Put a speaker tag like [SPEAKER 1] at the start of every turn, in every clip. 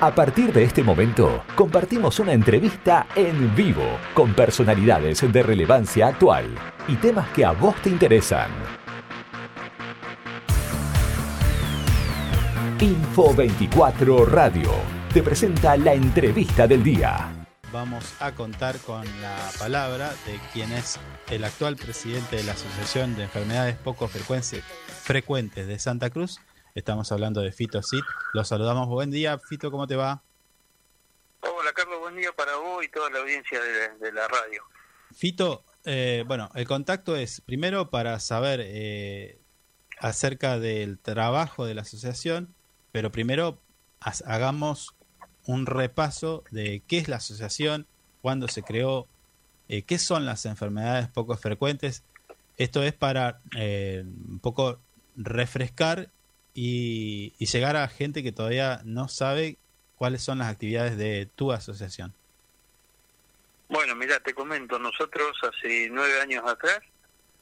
[SPEAKER 1] A partir de este momento, compartimos una entrevista en vivo con personalidades de relevancia actual y temas que a vos te interesan. Info 24 Radio te presenta la entrevista del día.
[SPEAKER 2] Vamos a contar con la palabra de quien es el actual presidente de la Asociación de Enfermedades Poco Frecuentes de Santa Cruz, Estamos hablando de Fito Cid. Los saludamos. Buen día, Fito, ¿cómo te va?
[SPEAKER 3] Hola, Carlos, buen día para vos y toda la audiencia de, la radio.
[SPEAKER 2] Fito, eh, bueno, el contacto es primero para saber eh, acerca del trabajo de la asociación, pero primero hagamos un repaso de qué es la asociación, cuándo se creó, eh, qué son las enfermedades poco frecuentes. Esto es para un poco refrescar y, llegar a gente que todavía no sabe cuáles son las actividades de tu asociación.
[SPEAKER 3] Bueno, mira, te comento, nosotros hace nueve años atrás,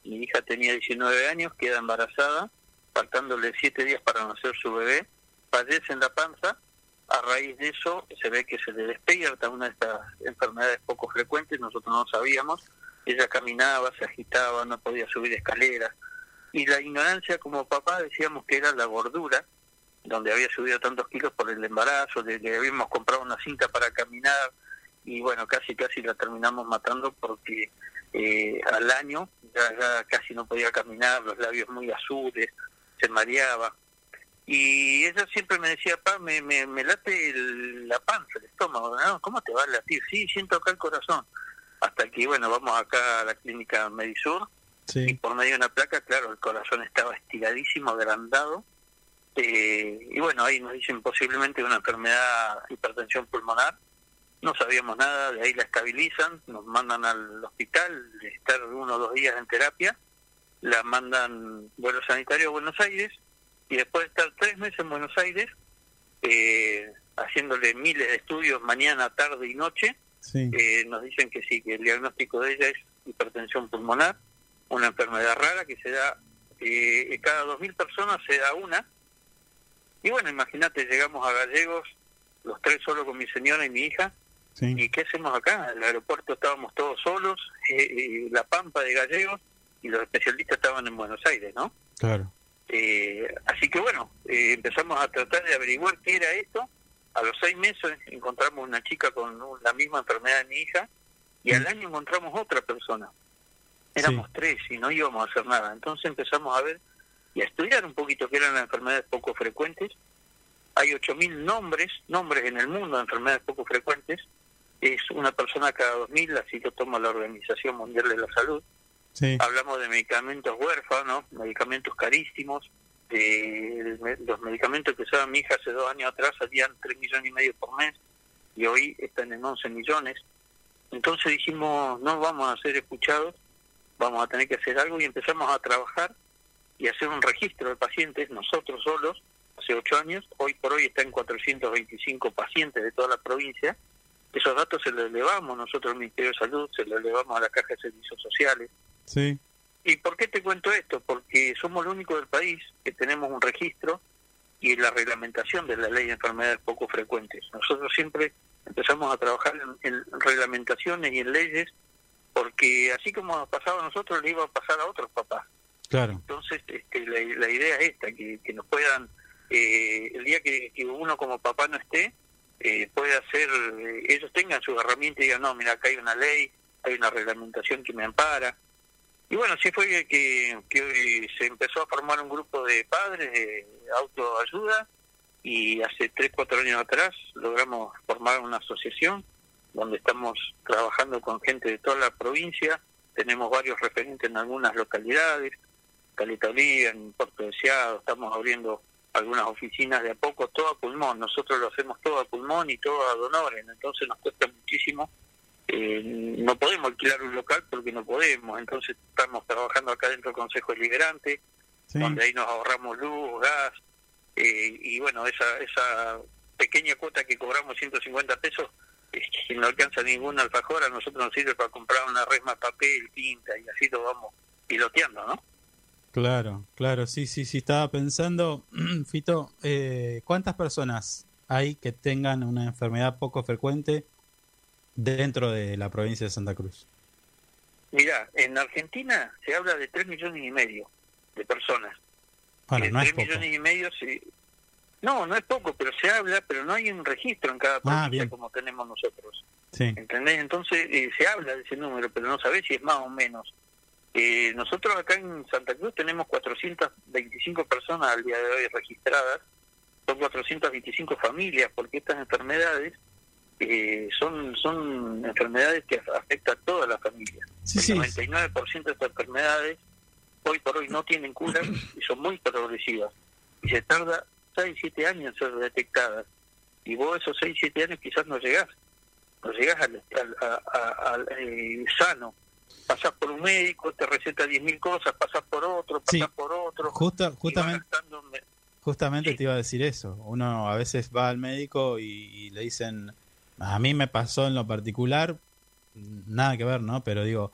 [SPEAKER 3] mi hija tenía 19 años, queda embarazada, faltándole siete días para nacer su bebé, fallece en la panza, a raíz de eso se ve que se le despierta una de estas enfermedades poco frecuentes, nosotros no sabíamos, ella caminaba, se agitaba, no podía subir escaleras, y la ignorancia como papá decíamos que era la gordura, donde había subido tantos kilos por el embarazo, de que habíamos comprado una cinta para caminar y bueno, casi casi la terminamos matando porque eh, al año ya, casi no podía caminar, los labios muy azules, se mareaba. Y ella siempre me decía, pa, me, me, me late la panza, el estómago, ¿no? ¿cómo te va a latir? Sí, siento acá el corazón. Hasta que, bueno, vamos acá a la clínica Medisur, y por medio de una placa, claro, el corazón estaba estiradísimo, agrandado. Eh, y bueno, ahí nos dicen posiblemente una enfermedad hipertensión pulmonar. No sabíamos nada, de ahí la estabilizan, nos mandan al hospital, de estar uno o dos días en terapia, la mandan vuelo sanitario a Buenos Aires y después de estar tres meses en Buenos Aires, eh, haciéndole miles de estudios mañana, tarde y noche, eh, nos dicen que sí, que el diagnóstico de ella es hipertensión pulmonar una enfermedad rara que se da, eh, cada dos mil personas se da una. Y bueno, imagínate, llegamos a Gallegos, los tres solo con mi señora y mi hija. ¿Y qué hacemos acá? En el aeropuerto estábamos todos solos, eh, eh, la pampa de Gallegos, y los especialistas estaban en Buenos Aires, ¿no?
[SPEAKER 2] Claro.
[SPEAKER 3] Eh, así que bueno, empezamos a tratar de averiguar qué era esto. A los seis meses encontramos una chica con la misma enfermedad de mi hija, y al año encontramos otra persona. Éramos tres y no íbamos a hacer nada. Entonces empezamos a ver y a estudiar un poquito qué eran las enfermedades poco frecuentes. Hay 8.000 nombres, nombres en el mundo de enfermedades poco frecuentes. Es una persona cada 2.000, así lo toma la Organización Mundial de la Salud. Hablamos de medicamentos huérfanos, medicamentos carísimos, de los medicamentos que usaba mi hija hace dos años atrás salían 3 millones y medio por mes y hoy están en 11 millones. Entonces dijimos, no vamos a ser escuchados vamos a tener que hacer algo y empezamos a trabajar y hacer un registro de pacientes nosotros solos, hace ocho años, hoy por hoy está en 425 pacientes de toda la provincia, esos datos se los elevamos nosotros al Ministerio de Salud, se los elevamos a la Caja de Servicios Sociales.
[SPEAKER 2] Sí.
[SPEAKER 3] ¿Y por qué te cuento esto? Porque somos el único del país que tenemos un registro y la reglamentación de la ley de enfermedades poco frecuentes. Nosotros siempre empezamos a trabajar en reglamentaciones y en leyes porque así como nos pasaba a nosotros, le iba a pasar a otros papás.
[SPEAKER 2] Claro.
[SPEAKER 3] Entonces, este, la, idea es esta, que, nos puedan, eh, el día que, uno como papá no esté, eh, puede hacer, eh, ellos tengan sus herramientas y digan, no, mira, acá hay una ley, hay una reglamentación que me ampara. Y bueno, así fue que, que se empezó a formar un grupo de padres de autoayuda y hace tres, cuatro años atrás logramos formar una asociación donde estamos trabajando con gente de toda la provincia, tenemos varios referentes en algunas localidades, Caleta en Puerto Deseado, estamos abriendo algunas oficinas de a poco, todo a pulmón, nosotros lo hacemos todo a pulmón y todo a donores, entonces nos cuesta muchísimo, eh, no podemos alquilar un local porque no podemos, entonces estamos trabajando acá dentro del Consejo Deliberante, donde ahí nos ahorramos luz, gas, eh, y bueno, esa, esa pequeña cuota que cobramos 150 pesos, si no alcanza ningún alfajor, a nosotros nos sirve para comprar una resma papel, tinta y así lo vamos piloteando, ¿no?
[SPEAKER 2] Claro, claro, sí, sí, sí, estaba pensando, Fito, eh, ¿cuántas personas hay que tengan una enfermedad poco frecuente dentro de la provincia de Santa Cruz?
[SPEAKER 3] Mira, en Argentina se habla de 3 millones y medio de personas.
[SPEAKER 2] Bueno,
[SPEAKER 3] Y de
[SPEAKER 2] no es
[SPEAKER 3] 3
[SPEAKER 2] poco.
[SPEAKER 3] millones y medio se... No, no es poco, pero se habla, pero no hay un registro en cada provincia
[SPEAKER 2] Ah, bien.
[SPEAKER 3] como tenemos nosotros.
[SPEAKER 2] Sí,
[SPEAKER 3] ¿Entendés? Entonces eh, se habla de ese número, pero no sabés si es más o menos. Eh, nosotros acá en Santa Cruz tenemos 425 personas al día de hoy registradas, son 425 familias, porque estas enfermedades eh, son son enfermedades que afectan a toda la familia.
[SPEAKER 2] sí,
[SPEAKER 3] El
[SPEAKER 2] sí.
[SPEAKER 3] 99% de estas enfermedades hoy por hoy no tienen cura y son muy progresivas. Y se tarda 6, 7 años ser detectadas. Y vos esos 6, 7 años quizás no llegás. No llegás al, al- a- a- al, eh, sano. Pasás por un médico, te receta 10.000 cosas, pasás por otro, pasás
[SPEAKER 2] Sí.
[SPEAKER 3] por otro.
[SPEAKER 2] Justa- justamente, justamente
[SPEAKER 3] Sí.
[SPEAKER 2] te iba a decir eso. Uno a veces va al médico y, y le dicen, a mí me pasó en lo particular, nada que ver, ¿no? Pero digo,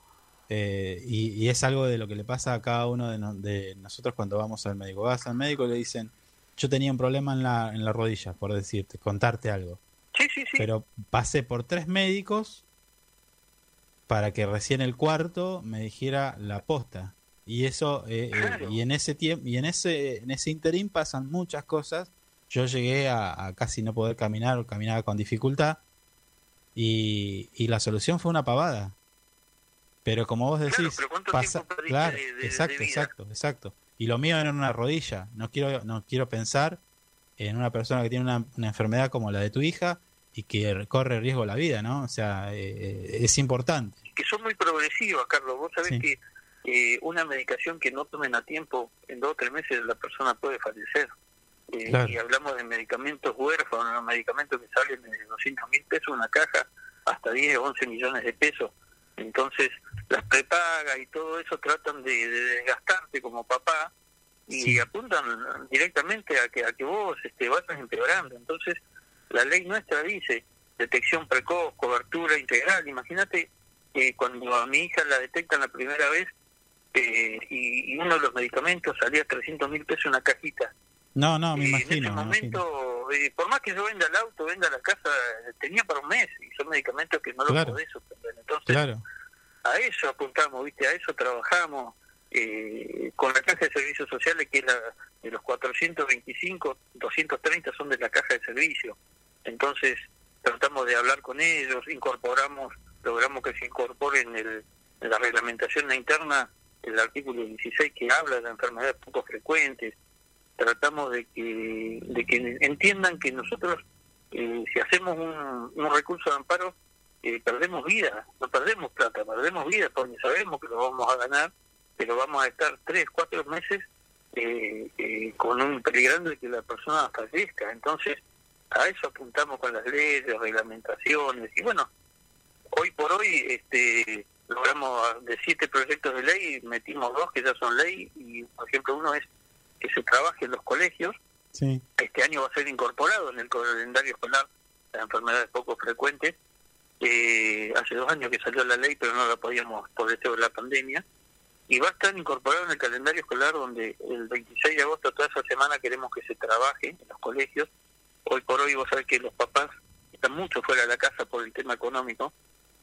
[SPEAKER 2] eh, y, y es algo de lo que le pasa a cada uno de, no- de nosotros cuando vamos al médico. Vas al médico y le dicen, yo tenía un problema en la, en la rodilla, por decirte, contarte algo.
[SPEAKER 3] Sí, sí, sí.
[SPEAKER 2] Pero pasé por tres médicos para que recién el cuarto me dijera la posta. Y eso, eh, eh, y en ese tiempo, y en ese, en ese interín pasan muchas cosas. Yo llegué a, a casi no poder caminar o caminaba con dificultad. Y, y la solución fue una pavada. Pero como vos
[SPEAKER 3] Claro,
[SPEAKER 2] decís,
[SPEAKER 3] pero ¿cuánto
[SPEAKER 2] pasa,
[SPEAKER 3] tiempo perdiste
[SPEAKER 2] claro,
[SPEAKER 3] de- de- de
[SPEAKER 2] exacto, exacto, exacto. Y lo mío era en una rodilla. No quiero, no quiero pensar en una persona que tiene una, una enfermedad como la de tu hija y que corre riesgo la vida, ¿no? O sea, eh, es importante.
[SPEAKER 3] que son muy progresivas, Carlos. Vos sabés
[SPEAKER 2] Sí.
[SPEAKER 3] que eh, una medicación que no tomen a tiempo, en dos o tres meses la persona puede fallecer. Eh,
[SPEAKER 2] Claro.
[SPEAKER 3] Y hablamos de medicamentos huérfanos, medicamentos que salen de 200 mil pesos una caja, hasta 10 o 11 millones de pesos. Entonces, las prepagas y todo eso tratan de, de desgastarte como papá y
[SPEAKER 2] Sí.
[SPEAKER 3] apuntan directamente a que a que vos este, vayas empeorando. Entonces, la ley nuestra dice detección precoz, cobertura integral. Imagínate que cuando a mi hija la detectan la primera vez eh, y, y uno de los medicamentos salía 300 mil pesos una cajita.
[SPEAKER 2] No, no, me
[SPEAKER 3] y
[SPEAKER 2] imagino,
[SPEAKER 3] en ese momento, eh, por más que yo venda el auto, venda la casa, eh, tenía para un mes y son medicamentos que no
[SPEAKER 2] Claro.
[SPEAKER 3] los podés. Entonces,
[SPEAKER 2] Claro,
[SPEAKER 3] a eso apuntamos, ¿viste? A eso trabajamos eh, con la Caja de Servicios Sociales, que es la de los 425, 230 son de la Caja de Servicios. Entonces, tratamos de hablar con ellos, incorporamos, logramos que se incorpore en, el, en la reglamentación interna el artículo 16 que habla de enfermedades poco frecuentes. Tratamos de que, de que entiendan que nosotros, eh, si hacemos un, un recurso de amparo, eh, perdemos vida, no perdemos plata, perdemos vida porque sabemos que lo vamos a ganar, pero vamos a estar tres, cuatro meses eh, eh, con un peligrando de que la persona fallezca. Entonces, a eso apuntamos con las leyes, reglamentaciones, y bueno, hoy por hoy este logramos de siete proyectos de ley, metimos dos que ya son ley, y por ejemplo uno es que se trabaje en los colegios,
[SPEAKER 2] sí,
[SPEAKER 3] este año va a ser incorporado en el calendario escolar las enfermedades poco frecuentes. Eh, hace dos años que salió la ley, pero no la podíamos por esto de la pandemia. Y va a estar incorporado en el calendario escolar donde el 26 de agosto, toda esa semana, queremos que se trabaje en los colegios. Hoy por hoy, vos sabés que los papás están mucho fuera de la casa por el tema económico.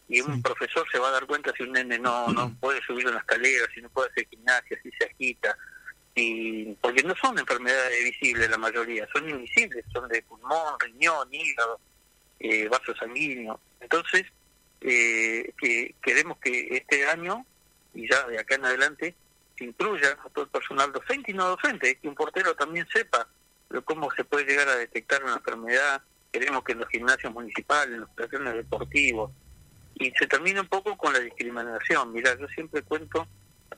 [SPEAKER 3] Y un
[SPEAKER 2] Sí.
[SPEAKER 3] profesor se va a dar cuenta si un nene no, no puede subir una escalera, si no puede hacer gimnasia, si se agita, y porque no son enfermedades visibles la mayoría, son invisibles, son de pulmón, riñón, hígado, eh, vaso sanguíneo. Entonces, eh, que queremos que este año, y ya de acá en adelante, se incluya a todo el personal docente y no docente, que un portero también sepa lo- cómo se puede llegar a detectar una enfermedad. Queremos que en los gimnasios municipales, en los estaciones deportivos, y se termina un poco con la discriminación. Mira, yo siempre cuento,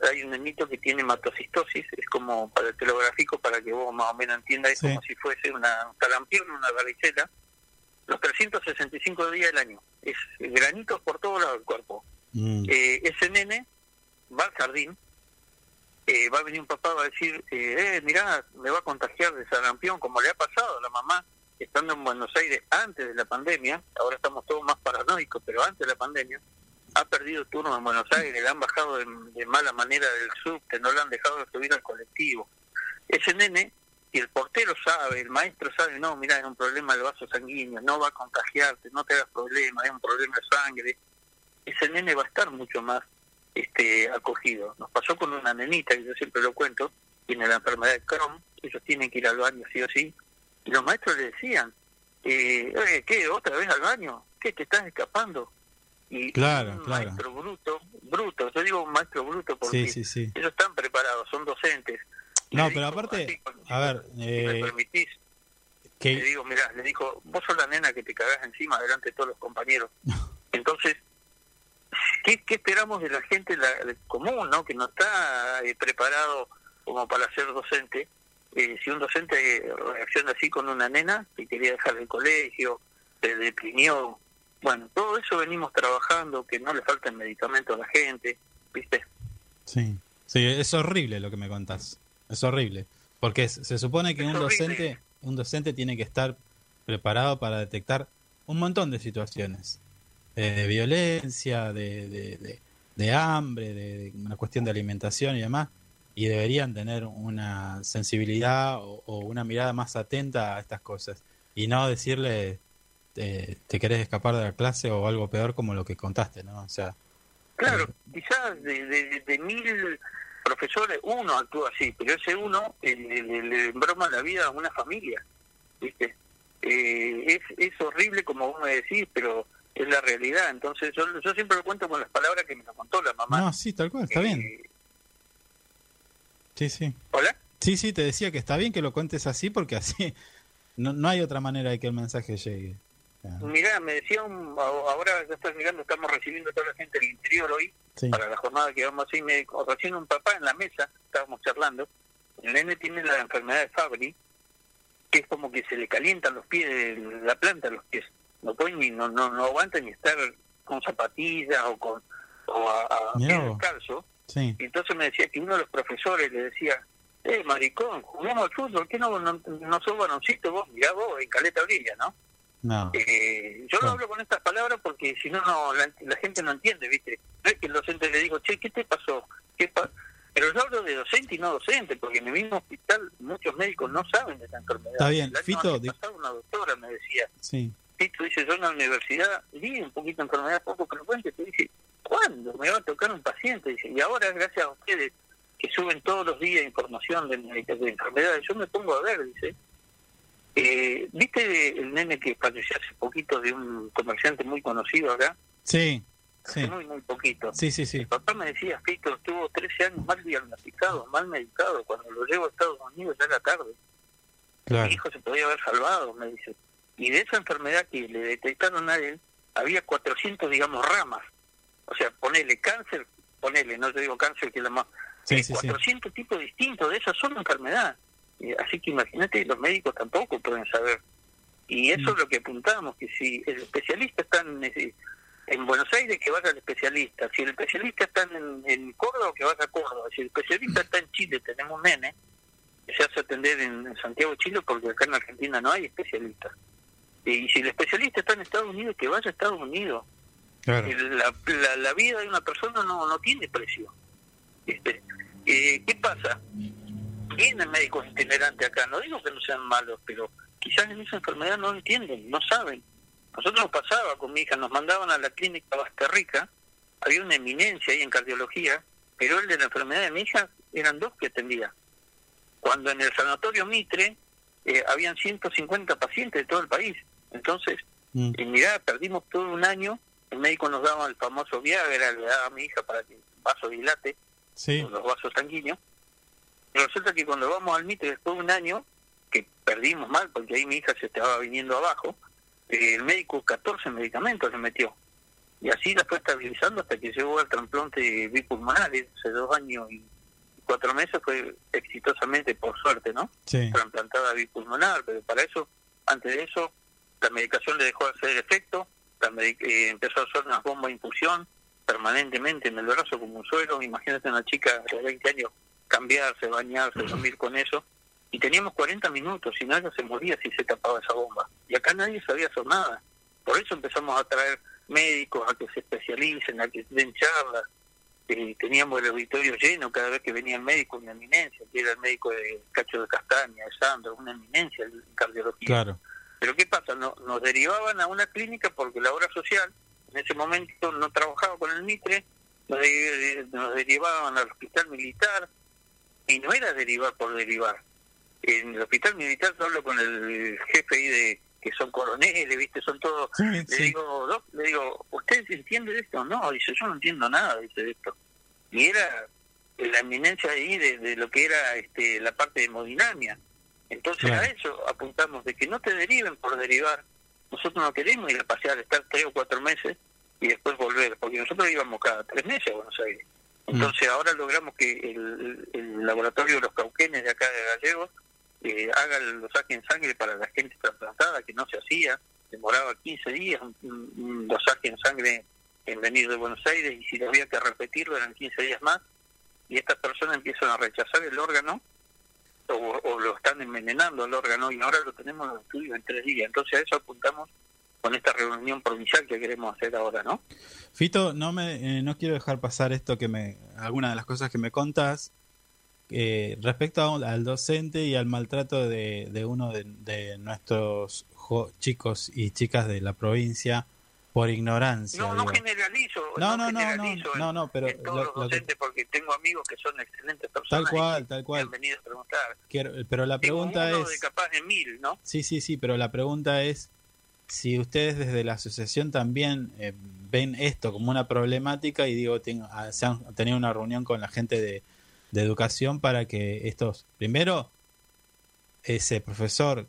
[SPEAKER 3] hay un nenito que tiene hematocistosis, es como para el teleográfico, para que vos más o menos entiendas, es
[SPEAKER 2] Sí.
[SPEAKER 3] como si fuese una un sarampión, una varicela, los 365 días del año. Es granitos por todo lado del cuerpo.
[SPEAKER 2] Mm,
[SPEAKER 3] Eh, ese nene va al jardín, eh, va a venir un papá, va a decir, eh, eh, mirá, me va a contagiar de sarampión, como le ha pasado a la mamá, estando en Buenos Aires antes de la pandemia, ahora estamos todos más paranoicos, pero antes de la pandemia, ha perdido turno en Buenos Aires, le han bajado de, de mala manera del subte, no le han dejado de subir al colectivo. Ese nene si el portero sabe, el maestro sabe, no, mira, es un problema del vaso sanguíneo, no va a contagiarte, no te hagas problema, es un problema de sangre, ese nene va a estar mucho más este acogido. Nos pasó con una nenita, que yo siempre lo cuento, tiene la enfermedad de Crohn, ellos tienen que ir al baño sí o sí, y los maestros le decían, eh, oye, ¿qué? ¿Otra vez al baño? ¿Qué? ¿Te estás escapando? Y
[SPEAKER 2] claro,
[SPEAKER 3] un
[SPEAKER 2] claro.
[SPEAKER 3] maestro bruto, bruto, yo digo un maestro bruto porque
[SPEAKER 2] Sí, sí, sí.
[SPEAKER 3] ellos están preparados, son docentes.
[SPEAKER 2] No,
[SPEAKER 3] Le
[SPEAKER 2] pero aparte,
[SPEAKER 3] con-
[SPEAKER 2] a ver,
[SPEAKER 3] si me
[SPEAKER 2] eh,
[SPEAKER 3] permitís, le
[SPEAKER 2] que
[SPEAKER 3] digo, mirá, le dijo, vos sos la nena que te cagás encima delante de todos los compañeros. Entonces, ¿qué, qué esperamos de la gente la, común, no que no está eh, preparado como para ser docente? Eh, si un docente eh, reacciona así con una nena que quería dejar el colegio, se deprimió, bueno, todo eso venimos trabajando, que no le falten medicamentos a la gente, ¿viste?
[SPEAKER 2] sí, sí, es horrible lo que me contás. Es horrible, porque se supone que
[SPEAKER 3] Es
[SPEAKER 2] un
[SPEAKER 3] horrible.
[SPEAKER 2] docente, un docente tiene que estar preparado para detectar un montón de situaciones, eh, de violencia, de, de, de- de hambre, de, una cuestión de alimentación y demás, y deberían tener una sensibilidad o, o una mirada más atenta a estas cosas y no decirle eh, te querés escapar de la clase o algo peor como lo que contaste, ¿no? O sea,
[SPEAKER 3] Claro, quizás de, de, de mil profesores, uno actúa así, pero ese uno le, embroma la vida a una familia, ¿viste? Eh, es, es horrible como vos me decís, pero es la realidad. Entonces yo, yo siempre lo cuento con las palabras que me lo contó la mamá.
[SPEAKER 2] no, sí, tal cual, está bien.
[SPEAKER 3] Eh,
[SPEAKER 2] Sí, sí.
[SPEAKER 3] ¿Hola?
[SPEAKER 2] Sí, sí, te decía que está bien que lo cuentes así porque así no, no hay otra manera de que el mensaje llegue.
[SPEAKER 3] Mirá, me decía un, ahora ya estás mirando, estamos recibiendo a toda la gente del interior hoy,
[SPEAKER 2] sí.
[SPEAKER 3] para la jornada que vamos a ir, me recién un papá en la mesa, estábamos charlando, el nene tiene la enfermedad de Fabry, que es como que se le calientan los pies, la planta de los pies, no puede ni, no, no, no aguanta ni estar con zapatillas o con o a, a descalzo,
[SPEAKER 2] Sí,
[SPEAKER 3] y entonces me decía que uno de los profesores le decía, eh, maricón, jugamos al fútbol, ¿qué no, no, no sos varoncito vos? Mirá vos, en Caleta Brilla, ¿no?
[SPEAKER 2] No.
[SPEAKER 3] Eh, yo lo
[SPEAKER 2] Claro.
[SPEAKER 3] hablo con estas palabras porque si no, no la, la gente no entiende, ¿viste? No es que el docente le digo, che, ¿qué te pasó? ¿Qué pa-?" Pero yo hablo de docente y no docente, porque en el mismo hospital muchos médicos no saben de esta enfermedad.
[SPEAKER 2] Está bien, Fito,
[SPEAKER 3] una doctora me decía,
[SPEAKER 2] Sí,
[SPEAKER 3] Fito, dice, yo en la universidad vi un poquito de enfermedad poco frecuente, te dice, ¿cuándo me va a tocar un paciente? Dice, y ahora gracias a ustedes que suben todos los días información de, de enfermedades, yo me pongo a ver, dice, eh, ¿viste el nene que falleció hace poquito de un comerciante muy conocido acá?
[SPEAKER 2] sí,
[SPEAKER 3] Hace
[SPEAKER 2] sí,
[SPEAKER 3] muy, muy poquito.
[SPEAKER 2] sí, sí, sí.
[SPEAKER 3] Mi papá me decía, Fito, estuvo 13 años mal diagnosticado, mal medicado, cuando lo llevo a Estados Unidos ya era tarde.
[SPEAKER 2] Claro,
[SPEAKER 3] Mi hijo se podía haber salvado, me dice. Y de esa enfermedad que le detectaron a él, había 400, digamos, ramas. O sea, ponele cáncer, ponele, no te digo cáncer, que es la más...
[SPEAKER 2] sí,
[SPEAKER 3] eh,
[SPEAKER 2] sí, sí.
[SPEAKER 3] 400 tipos distintos de esa sola enfermedad. Eh, así que imagínate, los médicos tampoco pueden saber. Y eso
[SPEAKER 2] Mm.
[SPEAKER 3] es lo que apuntamos, que si el especialista está en, eh, en Buenos Aires, que vaya al especialista. Si el especialista está en, en Córdoba, que vaya a Córdoba. Si el especialista está en Chile, tenemos un nene que se hace atender en, en Santiago, Chile, porque acá en Argentina no hay especialistas. Y si el especialista está en Estados Unidos, que vaya a Estados Unidos.
[SPEAKER 2] Claro.
[SPEAKER 3] La, la, la vida de una persona no, no tiene precio. ¿Viste? Eh, ¿Qué pasa? Vienen médicos itinerantes acá, no digo que no sean malos, pero quizás en esa enfermedad no entienden, no saben. Nosotros nos pasaba con mi hija, nos mandaban a la clínica Basterrica, había una eminencia ahí en cardiología, pero el de la enfermedad de mi hija eran dos que atendía. Cuando en el sanatorio Mitre eh, habían 150 pacientes de todo el país. Entonces,
[SPEAKER 2] Mm,
[SPEAKER 3] y mirá, perdimos todo un año, el médico nos daba el famoso Viagra, le daba a mi hija para que el vaso dilate,
[SPEAKER 2] Sí,
[SPEAKER 3] los vasos sanguíneos. Resulta que cuando vamos al Mitre después de un año, que perdimos mal porque ahí mi hija se estaba viniendo abajo, eh, el médico 14 medicamentos le metió. Y así la fue estabilizando hasta que llegó al trasplante bipulmonar, hace dos años y cuatro meses fue exitosamente, por suerte, ¿no?
[SPEAKER 2] sí.
[SPEAKER 3] trasplantada bipulmonar, pero para eso, antes de eso, la medicación le dejó de hacer efecto, la eh, empezó a hacer unas bombas de infusión permanentemente en el brazo como un suelo, imagínate una chica de 20 años cambiarse, bañarse, dormir con eso, y teníamos 40 minutos, si no ella se moría si se tapaba esa bomba, y acá nadie sabía hacer nada, por eso empezamos a traer médicos a que se especialicen, a que den charlas, eh, teníamos el auditorio lleno cada vez que venía el médico, una eminencia, que era el médico de Cacho de Castaña, de Sandro, una eminencia en cardiología.
[SPEAKER 2] Claro.
[SPEAKER 3] Pero ¿qué pasa? No, nos derivaban a una clínica porque la obra social en ese momento no trabajaba con el Mitre, nos, de- nos derivaban al hospital militar y no era derivar por derivar. En el hospital militar yo hablo con el jefe ahí de que son coroneles, ¿viste? Son todos
[SPEAKER 2] Sí,
[SPEAKER 3] le
[SPEAKER 2] sí.
[SPEAKER 3] digo, Doc, le digo, ¿usted entiende de esto? No, dice, yo no entiendo nada, dice, de esto. Y era la eminencia ahí de, de lo que era este, la parte de hemodinamia. Entonces
[SPEAKER 2] Claro.
[SPEAKER 3] a eso apuntamos, de que no te deriven por derivar. Nosotros no queremos ir a pasear, estar tres o cuatro meses y después volver, porque nosotros íbamos cada tres meses a Buenos Aires. Entonces ahora logramos que el, el laboratorio de los cauquenes de acá de Gallegos eh, haga el dosaje en sangre para la gente trasplantada, que no se hacía, demoraba 15 días un, dosaje en sangre en venir de Buenos Aires y si lo había que repetirlo eran 15 días más y estas personas empiezan a rechazar el órgano o, o lo están envenenando el órgano y ahora lo tenemos en estudio en tres días. Entonces a eso apuntamos con esta reunión provincial que queremos hacer ahora, ¿no?
[SPEAKER 2] Fito, no me eh, no quiero dejar pasar esto que me alguna de las cosas que me contás eh, respecto a- al docente y al maltrato de, de uno de, de nuestros jo- chicos y chicas de la provincia por ignorancia.
[SPEAKER 3] No, no generalizo,
[SPEAKER 2] No, no, no,
[SPEAKER 3] generalizo
[SPEAKER 2] no,
[SPEAKER 3] en-
[SPEAKER 2] no, no, pero
[SPEAKER 3] en todos
[SPEAKER 2] lo-
[SPEAKER 3] los
[SPEAKER 2] lo que-
[SPEAKER 3] porque tengo amigos que son excelentes personas.
[SPEAKER 2] Tal cual, tal cual.
[SPEAKER 3] han venido a preguntar.
[SPEAKER 2] Quiero- pero la
[SPEAKER 3] Tengo
[SPEAKER 2] pregunta
[SPEAKER 3] uno
[SPEAKER 2] es
[SPEAKER 3] de capaz de mil, ¿no?
[SPEAKER 2] Sí, sí, sí, pero la pregunta es si ustedes desde la asociación también eh, ven esto como una problemática y digo, ah, se han tenido una reunión con la gente de, de educación para que estos, primero, ese profesor,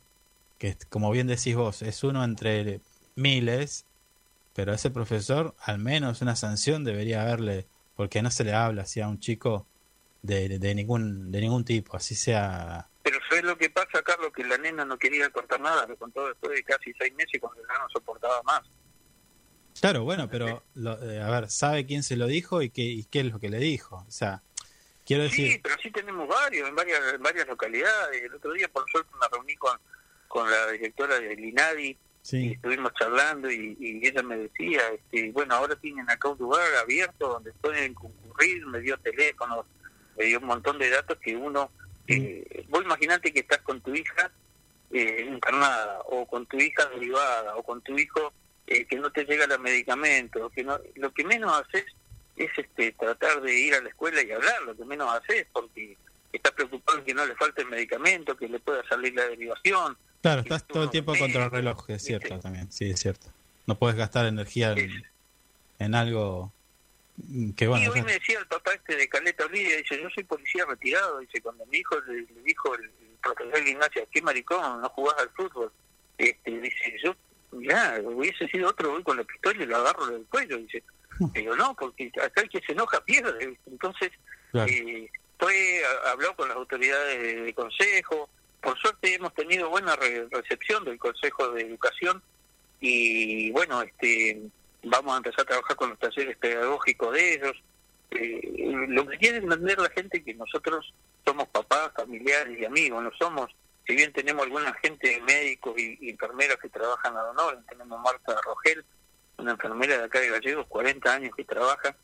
[SPEAKER 2] que como bien decís vos, es uno entre miles, pero ese profesor al menos una sanción debería haberle, porque no se le habla así a un chico de, de ningún de ningún tipo, así sea
[SPEAKER 3] Pero ¿sabes lo que pasa, Carlos? Que la nena no quería contar nada, lo contó después de casi seis meses cuando ya no soportaba más.
[SPEAKER 2] Claro, bueno, pero lo- eh, a ver, sabe quién se lo dijo y qué, y qué es lo que le dijo. O sea, quiero
[SPEAKER 3] Sí,
[SPEAKER 2] decir,
[SPEAKER 3] pero sí tenemos varios, en varias, en varias localidades. El otro día, por suerte, me reuní con, con la directora del INADI y
[SPEAKER 2] sí,
[SPEAKER 3] estuvimos charlando y, y ella me decía, este, bueno, ahora tienen acá un lugar abierto donde pueden concurrir, me dio teléfono, me dio un montón de datos que uno, eh, vos imaginate que estás con tu hija eh, internada o con tu hija derivada o con tu hijo eh, que no te llega los medicamentos, que no, lo que menos haces es este tratar de ir a la escuela y hablar, lo que menos haces porque estás preocupado en que no le falte el medicamento, que le pueda salir la derivación,
[SPEAKER 2] claro, estás todo el tiempo contra el reloj, es cierto también, sí, es cierto. No puedes gastar energía en algo
[SPEAKER 3] y hoy me decía el papá este de Caleta Olivia, dice, yo soy policía retirado, dice, cuando mi hijo le, le dijo el, el profesor Ignacio, qué maricón, no jugás al fútbol, este, dice, yo, ya, hubiese sido otro, voy con la pistola y lo agarro del cuello, dice, digo, no, porque acá el que se enoja pierde, entonces,
[SPEAKER 2] claro.
[SPEAKER 3] eh, fue, a- habló con las autoridades de, de consejo, por suerte hemos tenido buena re- recepción del Consejo de Educación y bueno, este vamos a empezar a trabajar con los talleres pedagógicos de ellos. Eh, lo que quiere entender la gente es que nosotros somos papás, familiares y amigos, no somos, si bien tenemos alguna gente, médicos y, y enfermeras que trabajan a honor, tenemos Marta Rogel, una enfermera de acá de Gallegos, 40 años que trabaja,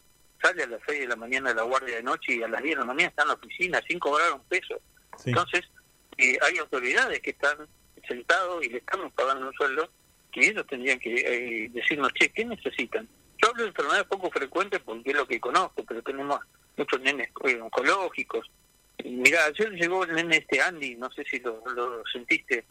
[SPEAKER 3] sale a las 6 de la mañana de la guardia de noche y a las 10 de la mañana está en la oficina sin cobrar un peso.
[SPEAKER 2] sí.
[SPEAKER 3] Entonces, eh, hay autoridades que están sentados y le estamos pagando un sueldo que ellos tendrían que eh, decirnos, che, ¿qué necesitan? Yo hablo de enfermedades poco frecuentes porque es lo que conozco, pero tenemos muchos nenes eh, oncológicos. Mirá, ayer llegó el nene este Andy, no sé si lo, lo sentiste.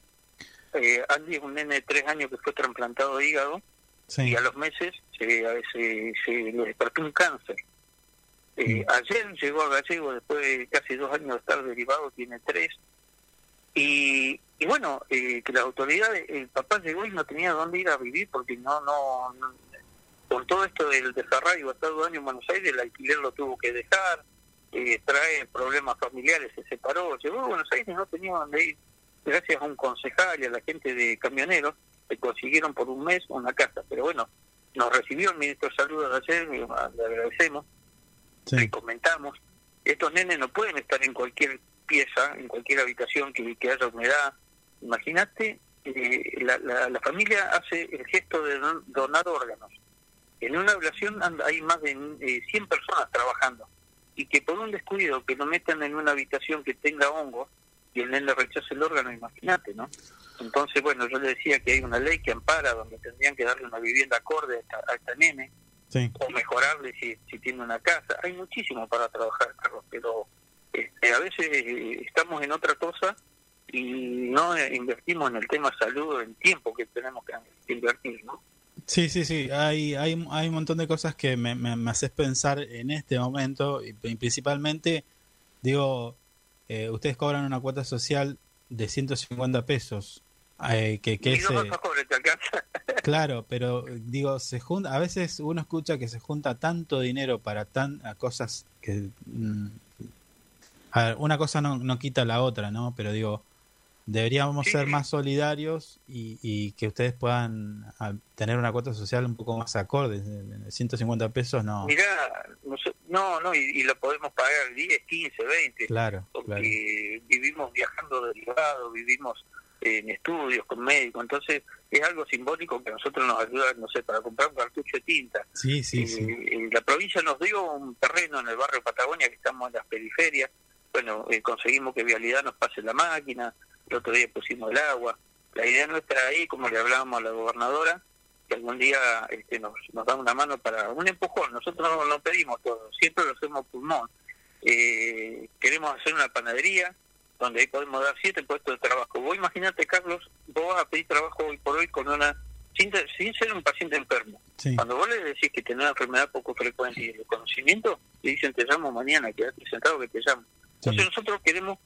[SPEAKER 3] Eh, Andy es un nene de tres años que fue trasplantado de hígado
[SPEAKER 2] sí.
[SPEAKER 3] y a los meses se, se, se le despertó un cáncer. Eh,
[SPEAKER 2] Mm.
[SPEAKER 3] Ayer llegó a Gallego después de casi dos años de estar derivado, tiene tres. Y, y bueno, eh, que las autoridades, el papá llegó y no tenía dónde ir a vivir porque no, no, no- con todo esto del desarraigo, hasta dos años en Buenos Aires, el alquiler lo tuvo que dejar, eh, trae problemas familiares, se separó, llegó a Buenos Aires y no tenía dónde ir. Gracias a un concejal y a la gente de camioneros, le consiguieron por un mes una casa. Pero bueno, nos recibió el ministro de Salud ayer, le agradecemos,
[SPEAKER 2] sí.
[SPEAKER 3] le comentamos, estos nenes no pueden estar en cualquier pieza, en cualquier habitación que, que haya humedad. Imagínate, eh, la, la, la familia hace el gesto de don- donar órganos. En una ablación hay más de 100 eh, personas trabajando y que por un descuido que lo metan en una habitación que tenga hongos y el nene rechace el órgano, imagínate, ¿no? Entonces, bueno, yo le decía que hay una ley que ampara donde tendrían que darle una vivienda acorde a esta, a esta nene o mejorarle si, si tiene una casa. Hay muchísimo para trabajar, Carlos, pero este, a veces eh, estamos en otra cosa y no invertimos en el tema salud en tiempo que tenemos que invertir, ¿no?
[SPEAKER 2] Sí, sí, sí. Hay, hay, hay un montón de cosas que me, me, haces pensar en este momento y, principalmente, digo, eh, ustedes cobran una cuota social de 150 pesos. Eh, que, que claro, pero digo, se junta, a veces uno escucha que se junta tanto dinero para tan a cosas que mm, a ver, una cosa no, no quita la otra, ¿no? Pero digo, deberíamos ser más solidarios y, que ustedes puedan tener una cuota social un poco más acorde. 150 pesos no.
[SPEAKER 3] Mirá, no, no, y, lo podemos pagar 10, 15, 20.
[SPEAKER 2] Claro.
[SPEAKER 3] Porque vivimos viajando derivado, vivimos en estudios con médicos, entonces es algo simbólico que a nosotros nos ayuda, no sé, para comprar un cartucho de tinta.
[SPEAKER 2] Sí, sí, sí.
[SPEAKER 3] La provincia nos dio un terreno en el barrio Patagonia, que estamos en las periferias, bueno, eh, conseguimos que Vialidad nos pase la máquina, el otro día pusimos el agua. La idea nuestra ahí, como le hablábamos a la gobernadora, que algún día este, nos, nos da una mano para un empujón. Nosotros no lo pedimos todo, siempre lo hacemos pulmón. Eh, queremos hacer una panadería donde ahí podemos dar siete puestos de trabajo. Vos imagínate, Carlos, vos vas a pedir trabajo hoy por hoy con una sin, sin ser un paciente enfermo. Cuando vos le decís que tenés una enfermedad poco frecuente y el conocimiento, le dicen te llamo mañana, quedate sentado que te llamo. Entonces nosotros queremos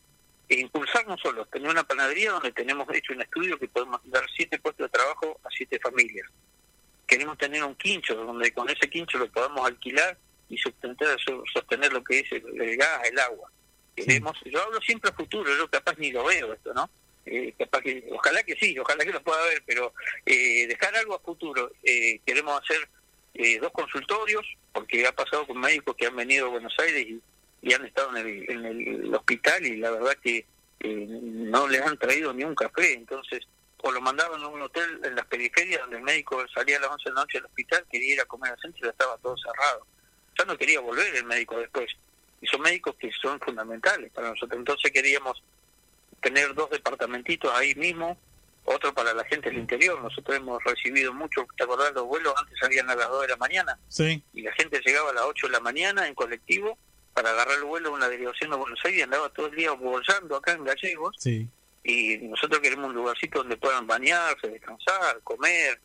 [SPEAKER 3] e impulsarnos solos, tener una panadería donde tenemos hecho un estudio que podemos dar siete puestos de trabajo a siete familias. Queremos tener un quincho donde con ese quincho lo podamos alquilar y sustentar, sostener lo que es el, gas, el agua. Queremos, yo hablo siempre a futuro, yo capaz ni lo veo esto, ¿no? Eh, capaz que, ojalá que sí, ojalá que lo pueda ver, pero eh, dejar algo a futuro. Eh, queremos hacer dos consultorios, porque ha pasado con médicos que han venido a Buenos Aires y y han estado en el, en el hospital y la verdad que eh, no les han traído ni un café, entonces o lo mandaban a un hotel en las periferias donde el médico salía a las 11 de la noche del hospital, quería ir a comer al centro y estaba todo cerrado. Ya no quería volver el médico después. Y son médicos que son fundamentales para nosotros. Entonces queríamos tener dos departamentitos ahí mismo, otro para la gente del interior. Nosotros hemos recibido mucho, ¿te acordás? Los vuelos antes salían a las 2 de la mañana.
[SPEAKER 2] Sí.
[SPEAKER 3] Y la gente llegaba a las 8 de la mañana en colectivo para agarrar el vuelo a una delegación de Buenos Aires y andaba todo el día bolsando acá en Gallegos.
[SPEAKER 2] Sí.
[SPEAKER 3] Y nosotros queremos un lugarcito donde puedan bañarse, descansar, comer,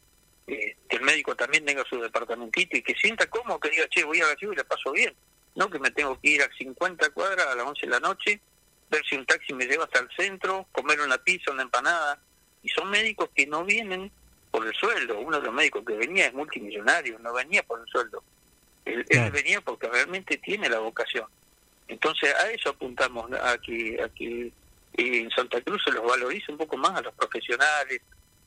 [SPEAKER 3] eh, que el médico también tenga su departamentito y que sienta cómodo, que diga, che, voy a Gallegos y la paso bien. No que me tengo que ir a 50 cuadras a las 11 de la noche, ver si un taxi me lleva hasta el centro, comer una pizza, una empanada. Y son médicos que no vienen por el sueldo. Uno de los médicos que venía es multimillonario, no venía por el sueldo él, venía porque realmente tiene la vocación. Entonces a eso apuntamos, a que, a que eh, en Santa Cruz se los valorice un poco más a los profesionales.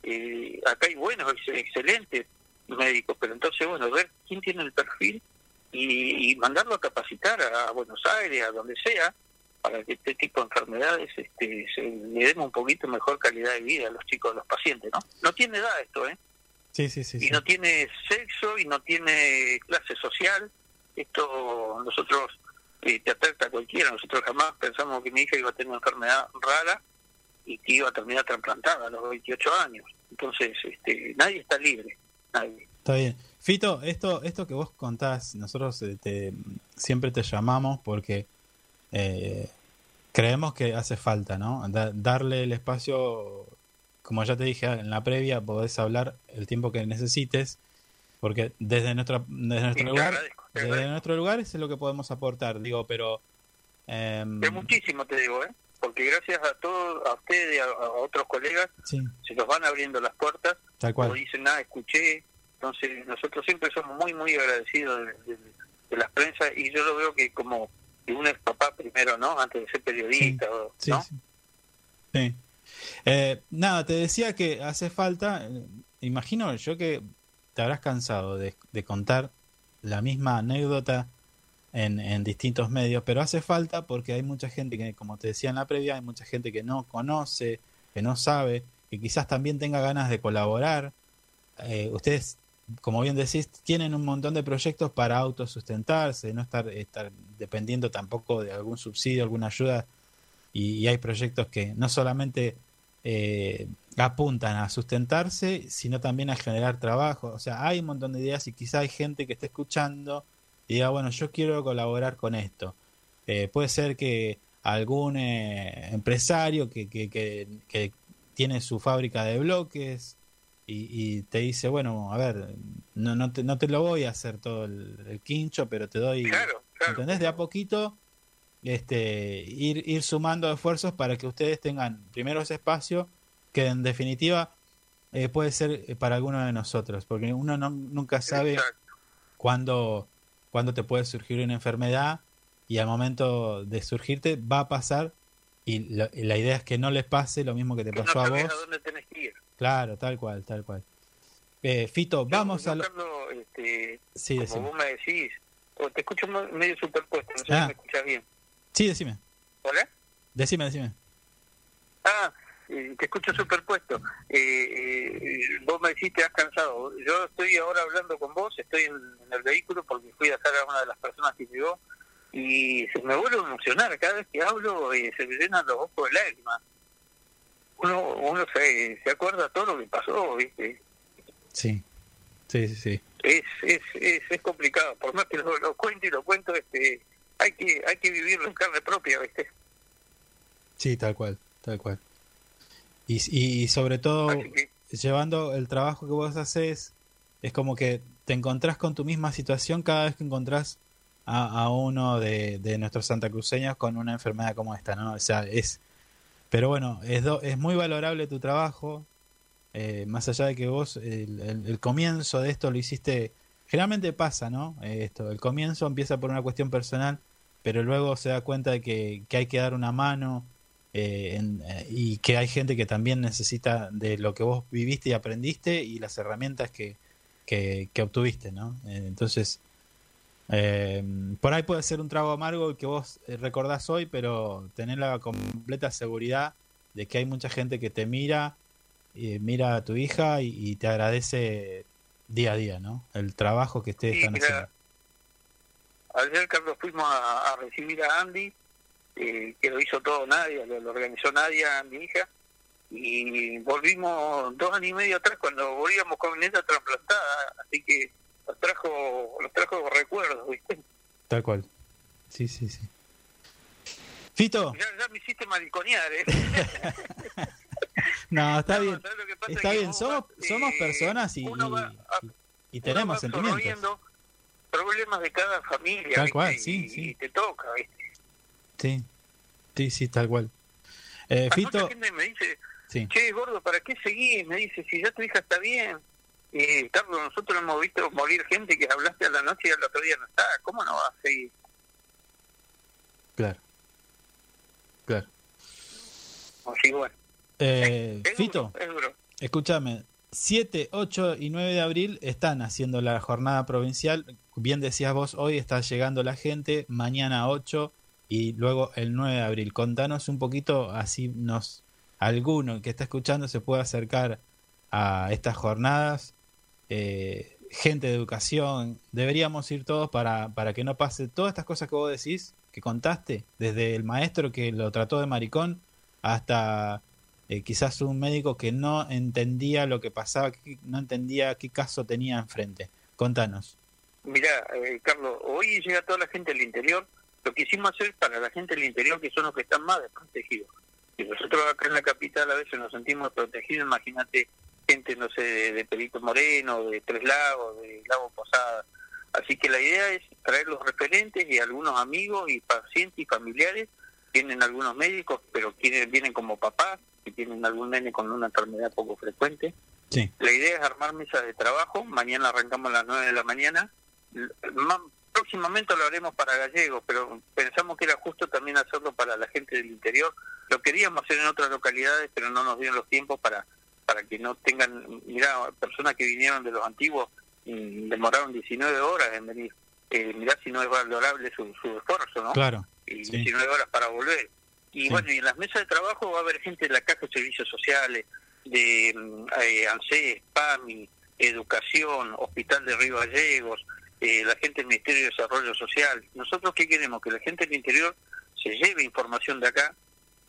[SPEAKER 3] Eh, acá hay buenos, excelentes médicos, pero entonces, bueno, ver quién tiene el perfil y, mandarlo a capacitar a, Buenos Aires, a donde sea, para que este tipo de enfermedades este, se, le demos un poquito mejor calidad de vida a los chicos, a los pacientes, ¿no? No tiene edad esto, ¿eh?
[SPEAKER 2] Sí, sí, sí.
[SPEAKER 3] Y no tiene sexo y no tiene clase social. Esto nosotros eh, te afecta a cualquiera. Nosotros jamás pensamos que mi hija iba a tener una enfermedad rara y que iba a terminar trasplantada a los 28 años. Entonces, este, nadie está libre. Nadie.
[SPEAKER 2] Está bien. Fito, esto, esto que vos contás, nosotros eh, te, siempre te llamamos porque eh, creemos que hace falta, ¿no? darle el espacio como ya te dije en la previa, podés hablar el tiempo que necesites, porque desde, nuestra, desde nuestro lugar, desde nuestro lugar es lo que podemos aportar, digo, pero...
[SPEAKER 3] Eh, muchísimo, te digo, ¿eh? porque gracias a todos, a ustedes y a, otros colegas, se nos van abriendo las puertas,
[SPEAKER 2] Tal cual.
[SPEAKER 3] dicen, nada, escuché, entonces nosotros siempre somos muy, muy agradecidos de, las prensas y yo lo veo que como uno es papá primero, ¿no? Antes de ser periodista,
[SPEAKER 2] sí, sí. sí. Eh, nada, te decía que hace falta, eh, imagino yo que te habrás cansado de, contar la misma anécdota en, distintos medios, pero hace falta porque hay mucha gente que, como te decía en la previa, hay mucha gente que no conoce, que no sabe, que quizás también tenga ganas de colaborar. Eh, ustedes como bien decís, tienen un montón de proyectos para autosustentarse, no estar, estar dependiendo tampoco de algún subsidio, alguna ayuda. Y, hay proyectos que no solamente eh, apuntan a sustentarse, sino también a generar trabajo. O sea, hay un montón de ideas y quizá hay gente que esté escuchando y diga, bueno, yo quiero colaborar con esto. Eh, puede ser que algún eh, empresario que, que, que, tiene su fábrica de bloques y, te dice, bueno, a ver, no, no, te, no te lo voy a hacer todo el, quincho, pero te doy,
[SPEAKER 3] claro,
[SPEAKER 2] ¿entendés? De a poquito este, ir, ir sumando esfuerzos para que ustedes tengan primero ese espacio que en definitiva eh, puede ser eh, para alguno de nosotros, porque uno no, nunca sabe cuándo, cuándo te puede surgir una enfermedad y al momento de surgirte va a pasar y la, idea es que no les pase lo mismo que te pasó a vos. Claro, tal cual, tal cual. Eh, Fito, vamos a... Lo...
[SPEAKER 3] Este, sí, como vos me decís, te escucho medio superpuesto, no sé si
[SPEAKER 2] ah.
[SPEAKER 3] me escuchas bien.
[SPEAKER 2] Sí, decime.
[SPEAKER 3] ¿Hola?
[SPEAKER 2] Decime, decime.
[SPEAKER 3] Ah, te escucho superpuesto. Eh, eh, vos me decís te has cansado. Yo estoy ahora hablando con vos, estoy en, el vehículo porque fui a dejar a una de las personas que llegó y se me vuelve a emocionar. Cada vez que hablo eh, se me llenan los ojos de lágrimas. Uno, uno se, se acuerda todo lo que pasó, ¿viste?
[SPEAKER 2] Sí, sí, sí. sí.
[SPEAKER 3] Es, es, es, es complicado. Por más que lo, lo cuento y lo cuento, este hay que hay que vivirlo en carne propia, ¿viste?
[SPEAKER 2] Sí, tal cual, tal cual. Y, y sobre todo, llevando el trabajo que vos haces, es como que te encontrás con tu misma situación cada vez que encontrás a, a uno de, de, nuestros santacruceños con una enfermedad como esta, ¿no? O sea, es... Pero bueno, es, es muy valorable tu trabajo, eh, más allá de que vos el, el, comienzo de esto lo hiciste... Generalmente pasa, ¿no? Eh, esto, el comienzo empieza por una cuestión personal, pero luego se da cuenta de que, que hay que dar una mano, eh, eh, y que hay gente que también necesita de lo que vos viviste y aprendiste y las herramientas que, que, obtuviste, ¿no? Eh, entonces, por ahí puede ser un trago amargo que vos recordás hoy, pero tener la completa seguridad de que hay mucha gente que te mira, y mira a tu hija y, te agradece día a día, ¿no? El trabajo que ustedes están haciendo.
[SPEAKER 3] Ayer, Carlos, fuimos a recibir a Andy eh, que lo hizo todo Nadia, lo, organizó Nadia, mi hija, y volvimos dos años y medio atrás cuando volvíamos con ella trasplantada, así que nos trajo, nos trajo recuerdos, ¿viste?
[SPEAKER 2] Tal cual. Sí, sí, sí. Fito.
[SPEAKER 3] Ya, ya me hiciste mariconear, ¿eh?
[SPEAKER 2] no, está bien. Está bien, somos, somos personas y, y, tenemos sentimientos.
[SPEAKER 3] Problemas de cada familia.
[SPEAKER 2] Tal cual, sí, sí.
[SPEAKER 3] Y te toca, ¿viste?
[SPEAKER 2] Sí, sí, sí, tal cual. Eh, Fito...
[SPEAKER 3] gente me dice, che, gordo, ¿para qué seguís? Me dice, si ya tu hija está bien. Y Carlos, nosotros hemos visto morir gente que hablaste a la noche y al otro día no está. ¿Cómo no va a seguir?
[SPEAKER 2] Claro. Claro.
[SPEAKER 3] Así, bueno.
[SPEAKER 2] Eh, Fito, escúchame. 7, 8 y 9 de abril están haciendo la jornada provincial. Bien decías vos, hoy está llegando la gente. Mañana 8 y luego el 9 de abril. Contanos un poquito, así nos alguno que está escuchando se puede acercar a estas jornadas. Eh, gente de educación, deberíamos ir todos para, para que no pase todas estas cosas que vos decís, que contaste, desde el maestro que lo trató de maricón hasta eh, quizás un médico que no entendía lo que pasaba, que no entendía qué caso tenía enfrente. Contanos.
[SPEAKER 3] Mira, eh, Carlos, hoy llega toda la gente del interior lo quisimos hacer para la gente del interior que son los que están más desprotegidos. Si nosotros acá en la capital a veces nos sentimos protegidos, imagínate gente, no sé, de, Perito Moreno, de Tres Lagos, de Lago Posada. Así que la idea es traer los referentes y algunos amigos y pacientes y familiares. Tienen algunos médicos, pero vienen como papás, que tienen algún nene con una enfermedad poco frecuente.
[SPEAKER 2] Sí.
[SPEAKER 3] La idea es armar mesas de trabajo. Mañana arrancamos a las 9 de la mañana próximamente lo haremos para gallegos, pero pensamos que era justo también hacerlo para la gente del interior. Lo queríamos hacer en otras localidades, pero no nos dieron los tiempos para para que no tengan, mira, personas que vinieron de los antiguos y demoraron 19 horas en venir. Eh, mirá si no es valorable su, su esfuerzo, ¿no?
[SPEAKER 2] Claro.
[SPEAKER 3] Y 19 horas para volver. Y bueno, y en las mesas de trabajo va a haber gente de la Caja de Servicios Sociales, de mm, eh, ANSES, PAMI, educación, hospital de Río Gallegos, eh, la gente del Ministerio de Desarrollo Social. Nosotros qué queremos? Que la gente del interior se lleve información de acá,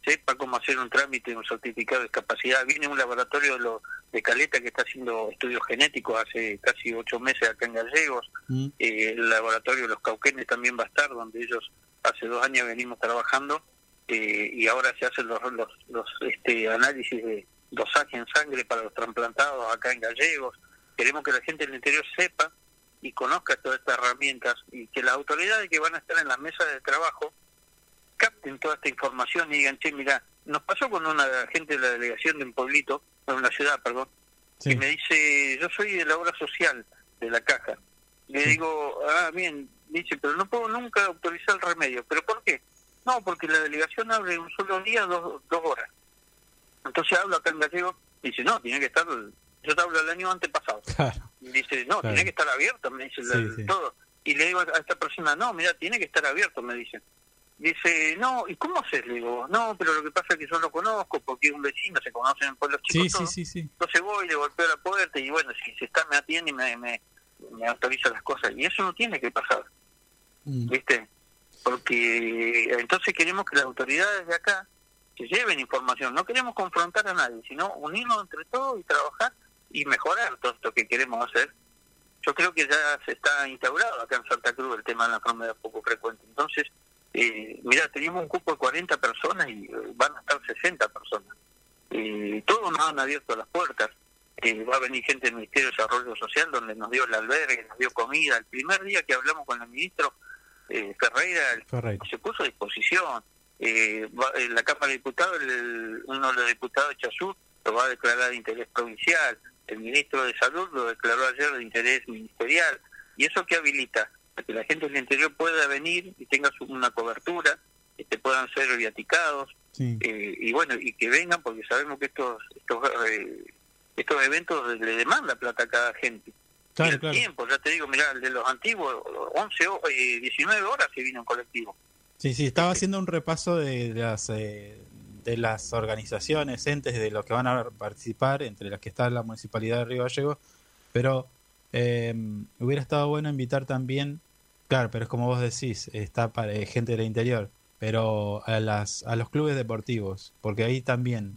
[SPEAKER 3] sepa cómo hacer un trámite, un certificado de discapacidad. Viene un laboratorio de, lo, de Caleta que está haciendo estudios genéticos hace casi ocho meses acá en Gallegos. Mm. Eh, el laboratorio de los Cauquenes también va a estar, donde ellos hace dos años venimos trabajando eh, y ahora se hacen los, los, los este, análisis de dosaje en sangre para los trasplantados acá en Gallegos. Queremos que la gente del interior sepa y conozca todas estas herramientas y que las autoridades que van a estar en las mesas de trabajo capten toda esta información y digan, che, mira, nos pasó con una gente de la delegación de un pueblito, de una ciudad, perdón, que me dice, yo soy de la obra social de la caja. Le digo, ah, bien, dice, pero no puedo nunca autorizar el remedio. ¿Pero por qué? No, porque la delegación abre un solo día, dos, dos horas. Entonces hablo acá en gallego, dice, no, tiene que estar, yo te hablo el año antepasado. dice, no, tiene que estar abierto, me dice todo. Y le digo a esta persona, no, mira, tiene que estar abierto, me dice. Dice, no, ¿y cómo haces? Le digo, no, pero lo que pasa es que yo lo conozco porque es un vecino, se conocen en pueblos chicos. Sí, sí, sí, Entonces voy, le golpeo la puerta y bueno, si se está, me atiende y me, me, me autoriza las cosas. Y eso no tiene que pasar. Mm. ¿Viste? Porque entonces queremos que las autoridades de acá lleven información. No queremos confrontar a nadie, sino unirnos entre todos y trabajar y mejorar todo esto que queremos hacer. Yo creo que ya se está instaurado acá en Santa Cruz el tema de la enfermedad poco frecuente. Entonces, eh, mira, teníamos un cupo de 40 personas y eh, van a estar 60 personas. y todos nos han abierto las puertas. Eh, va a venir gente del Ministerio de Desarrollo Social donde nos dio el albergue, nos dio comida. El primer día que hablamos con el ministro eh, Ferreira, se puso a disposición. Eh, la Cámara de Diputados, uno de los diputados de Chasú lo va a declarar de interés provincial. El ministro de Salud lo declaró ayer de interés ministerial. ¿Y eso qué habilita? Para que la gente del interior pueda venir y tenga una cobertura, que este, puedan ser viaticados, eh, y bueno, y que vengan porque sabemos que estos estos, eh, estos eventos le demanda plata a cada gente. Claro, el tiempo, ya te digo, mira, el de los antiguos, 11 o 19 horas se vino en colectivo.
[SPEAKER 2] Sí, sí, estaba haciendo un repaso de las eh, de las organizaciones, entes de los que van a participar, entre las que está la Municipalidad de Río Gallegos, pero eh, hubiera estado bueno invitar también, claro, pero es como vos decís, está para eh, gente del interior, pero a las a los clubes deportivos, porque ahí también,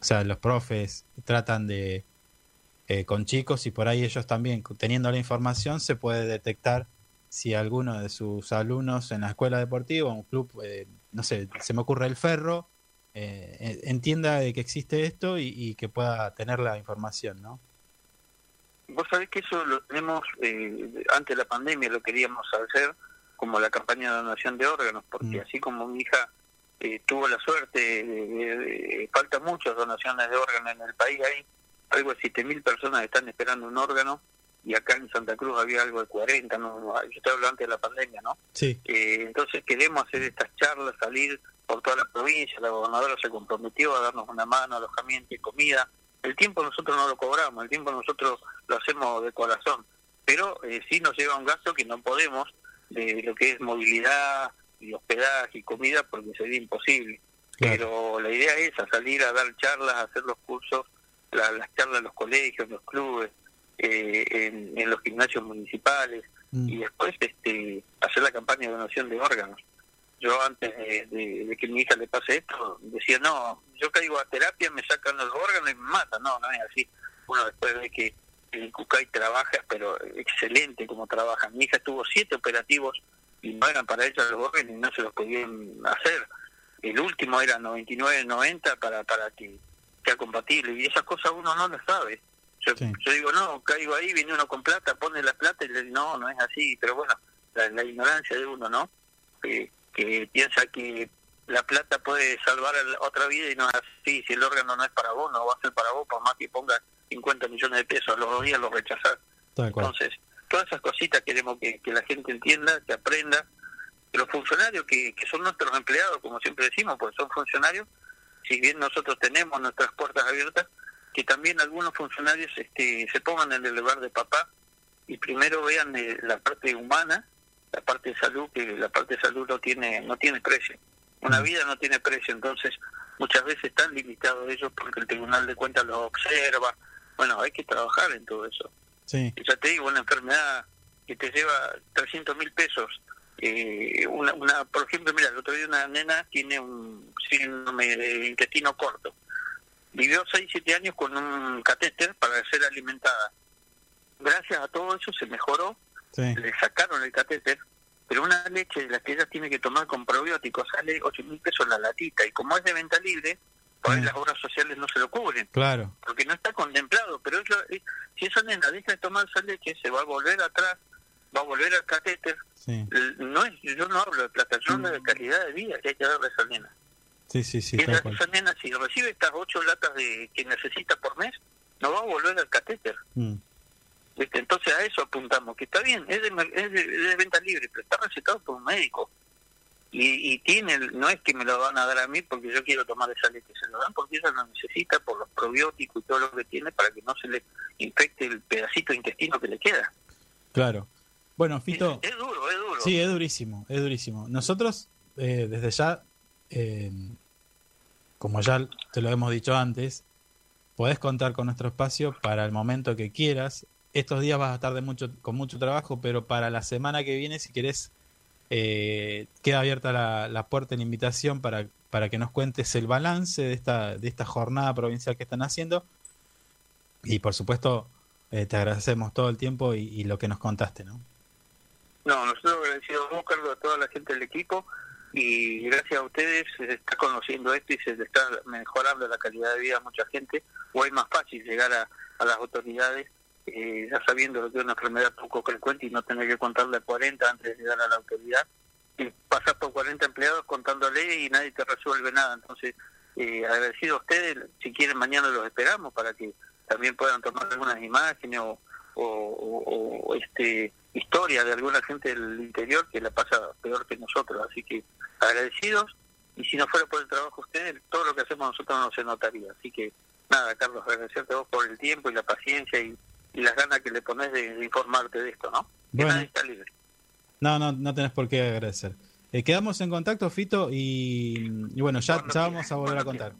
[SPEAKER 2] o sea, los profes tratan de eh, con chicos y por ahí ellos también, teniendo la información, se puede detectar si alguno de sus alumnos en la escuela deportiva, un club, eh, no sé, se me ocurre el ferro, eh, entienda de que existe esto y, que pueda tener la información, ¿no?
[SPEAKER 3] Vos sabés que eso lo tenemos, antes de la pandemia lo queríamos hacer como la campaña de donación de órganos, porque mm. así como mi hija tuvo la suerte, falta muchas donaciones de órganos en el país ahí, algo de 7.000 personas están esperando un órgano y acá en Santa Cruz había algo de 40, no, yo estoy hablando antes de la pandemia, ¿no?
[SPEAKER 2] Sí.
[SPEAKER 3] Eh, entonces queremos hacer estas charlas, salir por toda la provincia, la gobernadora se comprometió a darnos una mano, alojamiento y comida. El tiempo nosotros no lo cobramos, el tiempo nosotros lo hacemos de corazón, pero eh, sí nos lleva un gasto que no podemos de lo que es movilidad y hospedaje y comida porque sería imposible. Pero la idea es a salir a dar charlas, a hacer los cursos las charlas en los colegios, en los clubes, eh, en, los gimnasios municipales mm. y después este hacer la campaña de donación de órganos. Yo antes de, que mi hija le pase esto, decía, no, yo caigo a terapia, me sacan los órganos y me matan. No, no es así. Uno después ve que el Cucay trabaja, pero excelente como trabaja. Mi hija tuvo siete operativos y no eran para ella los órganos y no se los podían hacer. El último era 99-90 para, para que sea compatible y esas cosas uno no las sabe. Yo, digo, no, caigo ahí, viene uno con plata, pone la plata y le digo, no, no es así, pero bueno, la, ignorancia de uno, ¿no? que piensa que la plata puede salvar otra vida y no es así, si el órgano no es para vos, no va a ser para vos, por más que ponga 50 millones de pesos, los dos días lo rechazar. Entonces, todas esas cositas queremos que, que la gente entienda, que aprenda, que los funcionarios que, que son nuestros empleados, como siempre decimos, pues son funcionarios, si bien nosotros tenemos nuestras puertas abiertas, que también algunos funcionarios este, se pongan en el lugar de papá y primero vean eh, la parte humana, la parte de salud, que la parte de salud no tiene, no tiene precio. Una mm. vida no tiene precio, entonces muchas veces están limitados ellos porque el Tribunal de Cuentas los observa, Bueno, hay que trabajar en todo eso.
[SPEAKER 2] Sí.
[SPEAKER 3] Ya te digo, una enfermedad que te lleva 300 mil pesos. Eh, una, una, por ejemplo, mira, el otro día una nena tiene un síndrome de intestino corto. Vivió 6, 7 años con un catéter para ser alimentada. Gracias a todo eso se mejoró,
[SPEAKER 2] Sí.
[SPEAKER 3] le sacaron el catéter, pero una leche de la que ella tiene que tomar con probióticos sale 8 mil pesos la latita. Y como es de venta libre, por ahí
[SPEAKER 2] Mm.
[SPEAKER 3] las obras sociales no se lo cubren
[SPEAKER 2] Claro.
[SPEAKER 3] porque no está contemplado, pero eso, eh, si esa nena deja de tomar esa leche, se va a volver atrás, va a volver al catéter.
[SPEAKER 2] Sí.
[SPEAKER 3] No es, yo no hablo de plata, yo hablo de calidad de vida que hay que darle a esa nena.
[SPEAKER 2] Sí, sí, sí,
[SPEAKER 3] esa, esa nena, si recibe estas ocho latas de que necesita por mes, no va a volver al catéter.
[SPEAKER 2] Mm.
[SPEAKER 3] Entonces a eso apuntamos, que está bien, es de, es de, es de venta libre, pero está recetado por un médico. Y, y tiene, no es que me lo van a dar a mí porque yo quiero tomar esa leche, se lo dan porque ella lo necesita por los probióticos y todo lo que tiene para que no se le infecte el pedacito de intestino que le queda.
[SPEAKER 2] Claro. Bueno, Fito.
[SPEAKER 3] Es, es duro, es duro.
[SPEAKER 2] Sí, es durísimo, es durísimo. Nosotros, eh, desde ya, eh, como ya te lo hemos dicho antes, podés contar con nuestro espacio para el momento que quieras. Estos días vas a estar de mucho, con mucho trabajo, pero para la semana que viene, si querés, eh, queda abierta la, puerta y la invitación para, para que nos cuentes el balance de esta, de esta jornada provincial que están haciendo. Y por supuesto, eh, te agradecemos todo el tiempo y, lo que nos contaste, ¿no?
[SPEAKER 3] No, nosotros agradecidos vos, Carlos, a toda la gente del equipo y gracias a ustedes se está conociendo esto y se está mejorando la calidad de vida a mucha gente. O es más fácil llegar a, a las autoridades eh, ya sabiendo lo que es una enfermedad poco frecuente y no tener que contarle a 40 antes de llegar a la autoridad. Y pasar por 40 empleados contándole y nadie te resuelve nada. Entonces eh, agradecido a ustedes si quieren mañana los esperamos para que también puedan tomar algunas imágenes o- o, este historia de alguna gente del interior que la pasa peor que nosotros así que agradecidos y si no fuera por el trabajo de ustedes todo lo que hacemos nosotros no se notaría así que nada Carlos agradecerte a vos por el tiempo y la paciencia y, y las ganas que le pones de, de informarte de esto no que
[SPEAKER 2] Bueno.
[SPEAKER 3] nadie está libre
[SPEAKER 2] No, no, no tenés por qué agradecer. Eh, quedamos en contacto, Fito, y, y bueno, ya, ya vamos a volver a contar.